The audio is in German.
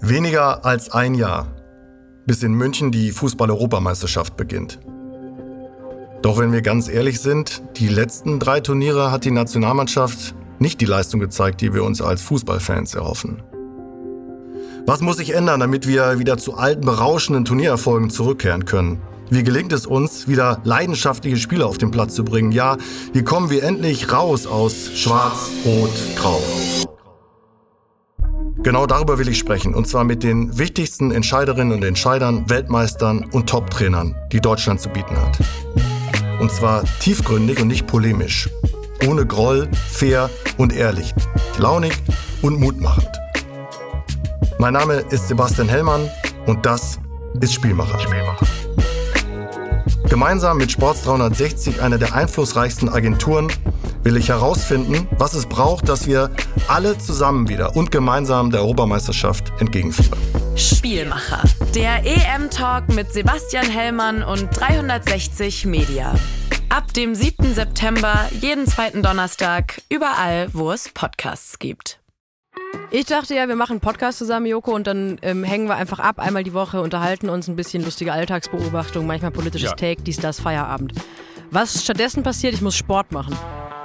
Weniger als ein Jahr, bis in München die Fußball-Europameisterschaft beginnt. Doch wenn wir ganz ehrlich sind, die letzten drei Turniere hat die Nationalmannschaft nicht die Leistung gezeigt, die wir uns als Fußballfans erhoffen. Was muss sich ändern, damit wir wieder zu alten, berauschenden Turniererfolgen zurückkehren können? Wie gelingt es uns, wieder leidenschaftliche Spieler auf den Platz zu bringen? Ja, wie kommen wir endlich raus aus Schwarz, Rot, Grau? Genau darüber will ich sprechen, und zwar mit den wichtigsten Entscheiderinnen und Entscheidern, Weltmeistern und Top-Trainern, die Deutschland zu bieten hat. Und zwar tiefgründig und nicht polemisch. Ohne Groll, fair und ehrlich. Launig und mutmachend. Mein Name ist Sebastian Hellmann und das ist Spielmacher. Spielmacher. Gemeinsam mit Sports 360, einer der einflussreichsten Agenturen, will ich herausfinden, was es braucht, dass wir alle zusammen wieder und gemeinsam der Europameisterschaft entgegenfiebern. Spielmacher, der EM-Talk mit Sebastian Hellmann und 360 Media. Ab dem 7. September, jeden zweiten Donnerstag, überall, wo es Podcasts gibt. Ich dachte ja, wir machen einen Podcast zusammen, Joko, und dann ähm, hängen wir einfach ab, einmal die Woche, unterhalten uns ein bisschen lustige Alltagsbeobachtung, manchmal politisches ja. Take, dies, das, Feierabend. Was stattdessen passiert, ich muss Sport machen.